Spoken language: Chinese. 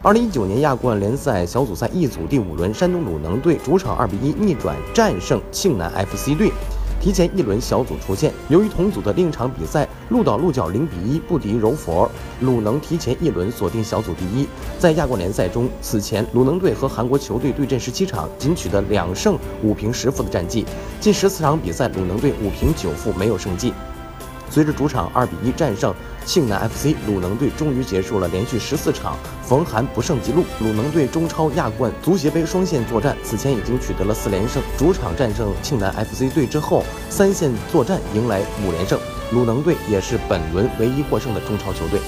二零一九年亚冠联赛小组赛一组第五轮，山东鲁能队主场二比一逆转战胜庆南 FC 队。提前一轮小组出线。由于同组的另一场比赛鹿岛鹿角零比一不敌柔佛，鲁能提前一轮锁定小组第一。在亚冠联赛中，此前鲁能队和韩国球队对阵十七场，仅取得两胜五平十负的战绩。近十四场比赛，鲁能队五平九负，没有胜绩。随着主场二比一战胜庆南 FC，鲁能队终于结束了连续十四场逢韩不胜纪录。鲁能队中超亚冠、足协杯双线作战，此前已经取得了四连胜。主场战胜庆南 FC 队之后，三线作战迎来五连胜。鲁能队也是本轮唯一获胜的中超球队。